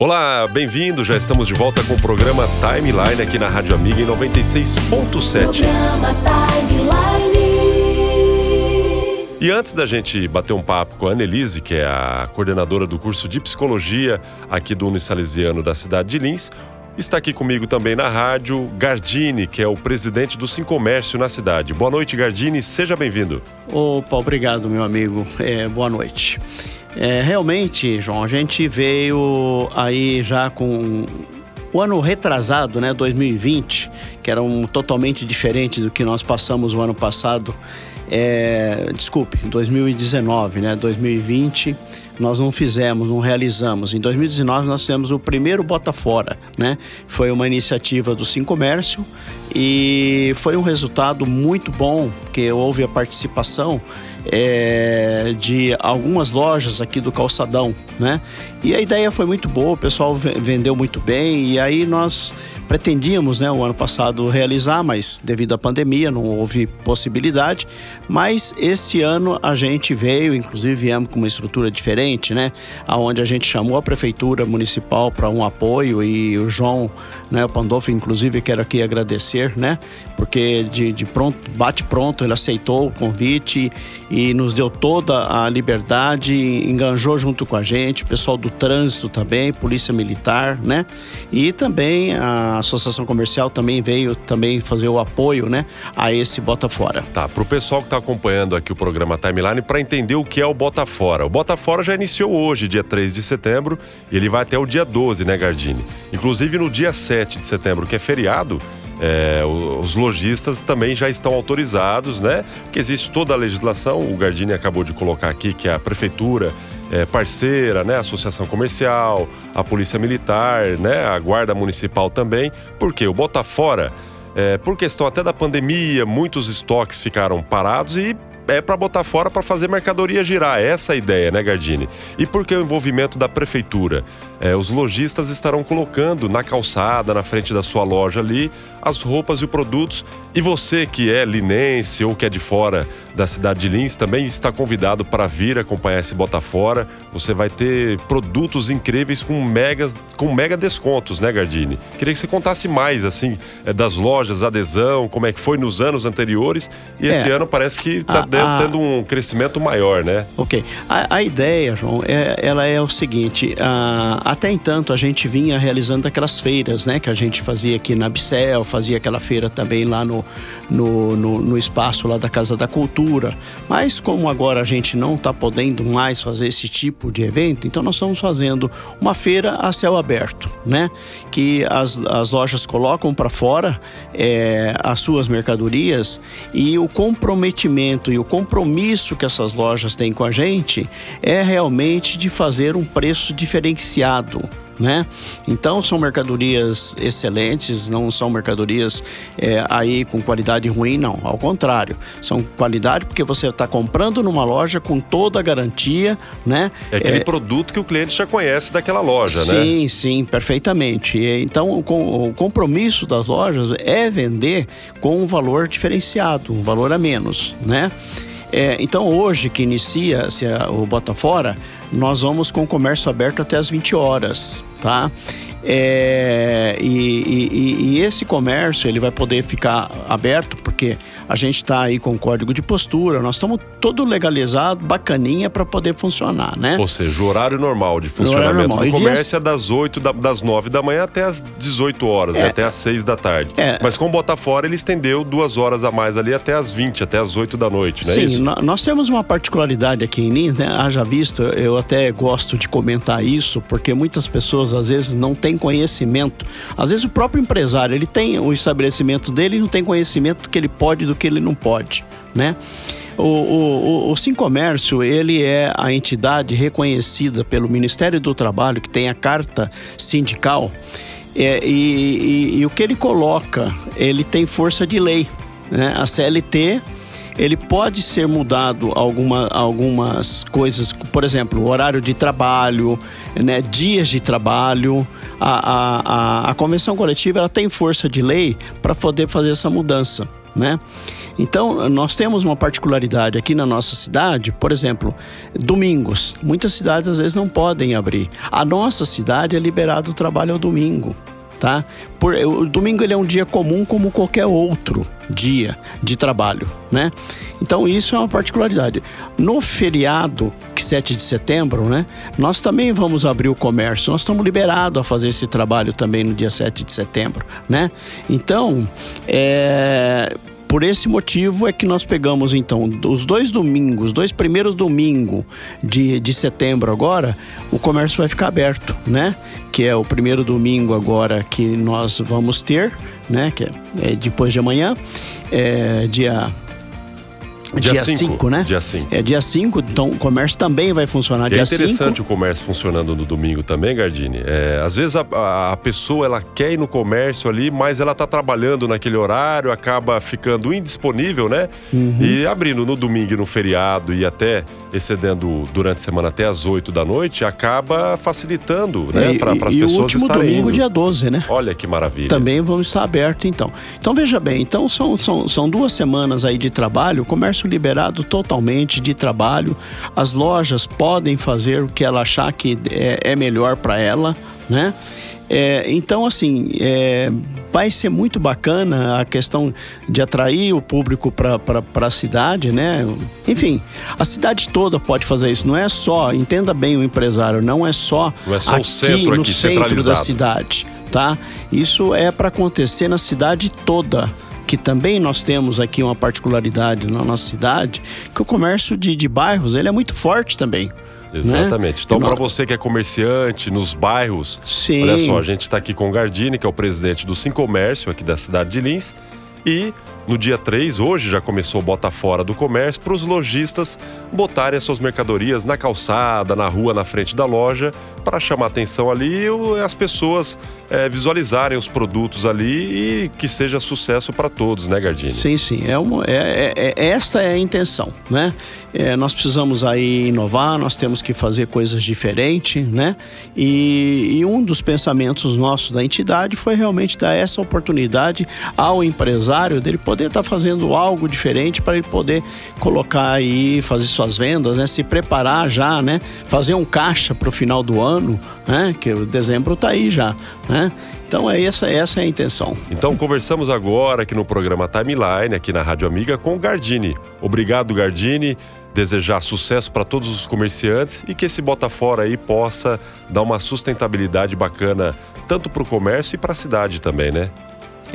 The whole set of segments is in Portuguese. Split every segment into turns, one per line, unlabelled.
Olá, bem-vindo. Já estamos de volta com o programa Timeline aqui na Rádio Amiga em 96.7. E antes da gente bater um papo com a Annelise, que é a coordenadora do curso de psicologia aqui do Unisalesiano da cidade de Lins, está aqui comigo também na rádio Gardini, que é o presidente do Sim Comércio na cidade. Boa noite, Gardini, seja bem-vindo.
Opa, obrigado, meu amigo. É, boa noite. É, realmente, João, a gente veio aí já com o ano retrasado, né, 2020, que era um totalmente diferente do que nós passamos o ano passado. É, desculpe, 2019, né, 2020 nós não fizemos, não realizamos. Em 2019 nós fizemos o primeiro Bota Fora, né? Foi uma iniciativa do Sim Comércio e foi um resultado muito bom, porque houve a participação é, de algumas lojas aqui do calçadão, né? E a ideia foi muito boa, o pessoal vendeu muito bem e aí nós pretendíamos, né, o ano passado realizar, mas devido à pandemia não houve possibilidade. Mas esse ano a gente veio, inclusive viemos com uma estrutura diferente, né, aonde a gente chamou a prefeitura municipal para um apoio e o João, né, o Pandolfo, inclusive quero aqui agradecer, né, porque de, de pronto, bate pronto, ele aceitou o convite e nos deu toda a liberdade, enganjou junto com a gente, o pessoal do trânsito também, polícia militar, né, e também a associação comercial também veio também fazer o apoio, né, a esse Bota Fora.
Tá, para o pessoal que está acompanhando aqui o programa Timeline, para entender o que é o Bota Fora. O Bota Fora já iniciou hoje, dia 3 de setembro, e ele vai até o dia 12, né, Gardini? Inclusive no dia 7 de setembro, que é feriado, é, os lojistas também já estão autorizados, né? Porque existe toda a legislação, o Gardini acabou de colocar aqui que a prefeitura é, parceira, né? Associação Comercial, a Polícia Militar, né? A Guarda Municipal também. Porque o bota fora, é, por questão até da pandemia, muitos estoques ficaram parados e é para botar fora para fazer mercadoria girar. Essa é a ideia, né, Gardini? E por que o envolvimento da prefeitura? É, os lojistas estarão colocando na calçada, na frente da sua loja ali, as roupas e os produtos. E você que é linense ou que é de fora da cidade de Lins também está convidado para vir acompanhar esse Bota Fora. Você vai ter produtos incríveis com megas, com mega descontos, né, Gardini? Queria que você contasse mais, assim, é, das lojas, adesão, como é que foi nos anos anteriores. E esse é, ano parece que está tendo um crescimento maior, né?
Ok. A, a ideia, João, é, ela é o seguinte: a, até então a gente vinha realizando aquelas feiras, né, que a gente fazia aqui na Bicel, fazia aquela feira também lá no, no, no, no espaço lá da Casa da Cultura. Mas como agora a gente não está podendo mais fazer esse tipo de evento, então nós estamos fazendo uma feira a céu aberto, né? Que as, as lojas colocam para fora é, as suas mercadorias e o comprometimento e o compromisso que essas lojas têm com a gente é realmente de fazer um preço diferenciado né? Então são mercadorias excelentes, não são mercadorias é, aí com qualidade ruim, não. Ao contrário, são qualidade porque você está comprando numa loja com toda a garantia, né?
É aquele é, produto que o cliente já conhece daquela loja,
sim,
né?
Sim, sim, perfeitamente. Então o, o compromisso das lojas é vender com um valor diferenciado, um valor a menos, né? É, então hoje que inicia se o Bota Fora, nós vamos com o comércio aberto até as 20 horas, tá? É, e, e, e, esse comércio ele vai poder ficar aberto porque a gente está aí com código de postura, nós estamos todo legalizado, bacaninha para poder funcionar, né?
Ou seja, o horário normal de funcionamento normal. do comércio é das 8 da, das 9 da manhã até as 18 horas, é, até as 6 da tarde. É, Mas com o Botafora ele estendeu duas horas a mais ali até as 20, até as 8 da noite, não é
Sim,
isso?
nós temos uma particularidade aqui em Lins, né? Haja visto, eu até gosto de comentar isso, porque muitas pessoas às vezes não têm conhecimento. Às vezes o próprio empresário, ele tem o estabelecimento dele e não tem conhecimento que ele pode e do que ele não pode, né? O, o, o, Sim Comércio, ele é a entidade reconhecida pelo Ministério do Trabalho, que tem a carta sindical, é, e, e, e o que ele coloca, ele tem força de lei. Né? A CLT ele pode ser mudado alguma, algumas coisas, por exemplo, o horário de trabalho, né, dias de trabalho. A, a, a, a convenção coletiva ela tem força de lei para poder fazer essa mudança. Né? Então, nós temos uma particularidade aqui na nossa cidade, por exemplo, domingos. Muitas cidades às vezes não podem abrir. A nossa cidade é liberado o trabalho ao domingo tá? Por, o domingo ele é um dia comum como qualquer outro dia de trabalho, né? Então isso é uma particularidade. No feriado, 7 de setembro, né? Nós também vamos abrir o comércio. Nós estamos liberados a fazer esse trabalho também no dia 7 de setembro, né? Então, é, por esse motivo é que nós pegamos então os dois domingos, dois primeiros domingos de, de setembro agora, o comércio vai ficar aberto, né? Que é o primeiro domingo agora que nós vamos ter, né? Que é, é depois de amanhã, é dia Dia 5, né?
Dia 5.
É dia 5, então o comércio também vai funcionar
e
dia
5. É interessante
cinco.
o comércio funcionando no domingo também, Gardini. É, às vezes a, a, pessoa ela quer ir no comércio ali, mas ela tá trabalhando naquele horário, acaba ficando indisponível, né? Uhum. E abrindo no domingo e no feriado e até excedendo durante a semana até as 8 da noite, acaba facilitando, né?
É,
para as pessoas
E o último domingo,
indo.
dia 12, né?
Olha que maravilha.
Também vamos estar aberto então. Então veja bem, então são, são, são duas semanas aí de trabalho, o comércio liberado totalmente de trabalho. As lojas podem fazer o que ela achar que é, é melhor para ela, né? É, então, assim, é, vai ser muito bacana a questão de atrair o público para a cidade, né? Enfim, a cidade toda pode fazer isso. Não é só, entenda bem o empresário, não é só,
não é só
aqui,
centro
no
aqui,
centro da cidade, tá? Isso é para acontecer na cidade toda que também nós temos aqui uma particularidade na nossa cidade, que o comércio de, de bairros ele é muito forte também.
Né? Exatamente. Né? Então, para você que é comerciante nos bairros, Sim. olha só, a gente está aqui com o Gardini, que é o presidente do Sim Comércio aqui da cidade de Lins, e no dia 3, hoje já começou Bota Fora do Comércio, para os lojistas botarem as suas mercadorias na calçada, na rua, na frente da loja, para chamar atenção ali e as pessoas é, visualizarem os produtos ali e que seja sucesso para todos, né, Gardini?
Sim, sim. É, uma, é, é, é esta é a intenção, né? É, nós precisamos aí inovar, nós temos que fazer coisas diferentes, né? E, e um dos pensamentos nossos da entidade foi realmente dar essa oportunidade ao empresário dele poder poder estar tá fazendo algo diferente para ele poder colocar aí, fazer suas vendas, né? Se preparar já, né? Fazer um caixa para o final do ano, né? Que o dezembro está aí já, né? Então é essa, essa é a intenção.
Então conversamos agora aqui no programa Timeline, aqui na Rádio Amiga, com o Gardini. Obrigado, Gardini desejar sucesso para todos os comerciantes e que esse bota fora aí possa dar uma sustentabilidade bacana tanto para o comércio e para a cidade também, né?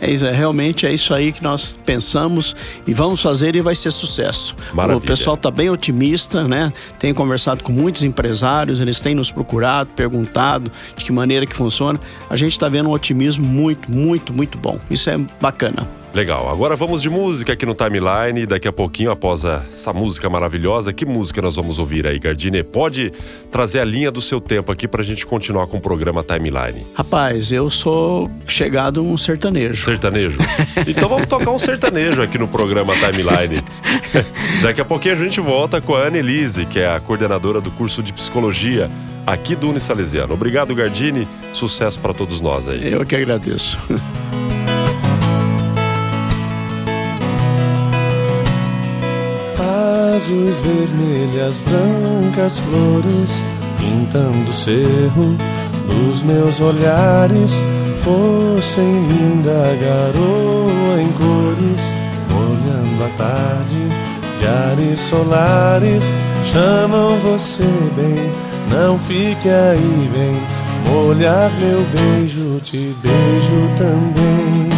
É isso, é, realmente é isso aí que nós pensamos e vamos fazer e vai ser sucesso.
Maravilha.
O pessoal está bem otimista, né? Tenho conversado com muitos empresários, eles têm nos procurado, perguntado de que maneira que funciona. A gente está vendo um otimismo muito, muito, muito bom. Isso é bacana.
Legal, agora vamos de música aqui no Timeline. Daqui a pouquinho, após essa música maravilhosa, que música nós vamos ouvir aí, Gardine? Pode trazer a linha do seu tempo aqui pra gente continuar com o programa Timeline.
Rapaz, eu sou chegado um sertanejo.
Sertanejo? então vamos tocar um sertanejo aqui no programa Timeline. Daqui a pouquinho a gente volta com a Annelise, que é a coordenadora do curso de psicologia aqui do Unisalesiano. Obrigado, Gardini. Sucesso para todos nós aí.
Eu que agradeço.
azuis, vermelhas, brancas flores pintando o cerro dos meus olhares. Fossem linda garoa em cores, molhando a tarde de ares solares. Chamam você bem, não fique aí, vem molhar meu beijo, te beijo também.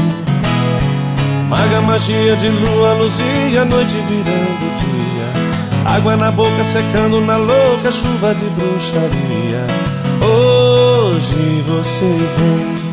Maga magia de lua, luzia, noite virando dia. Água na boca secando na louca chuva de bruxaria. Hoje você vem,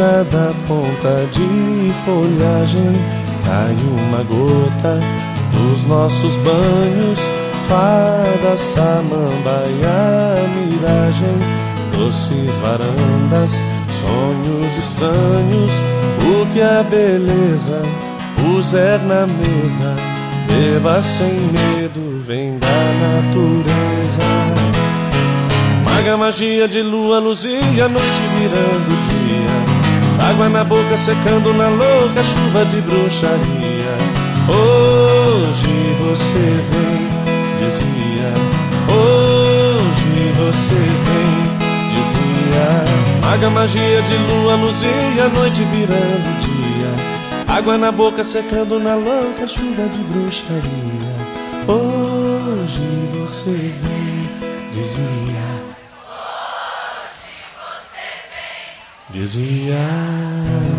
cada ponta de folhagem. Cai uma gota dos nossos banhos, fada, samambaia, miragem, doces varandas, sonhos estranhos, o que a beleza puser na mesa, beba sem medo, vem da natureza. Maga magia de lua, luzia, noite virando dia, água na boca secando na louca chuva de bruxaria. Hoje você vem, dizia. Hoje você vem, dizia. Maga magia de lua, luzia, noite virando dia. Água na boca secando na louca chuva de bruxaria. Hoje você vem, dizia. Dizia.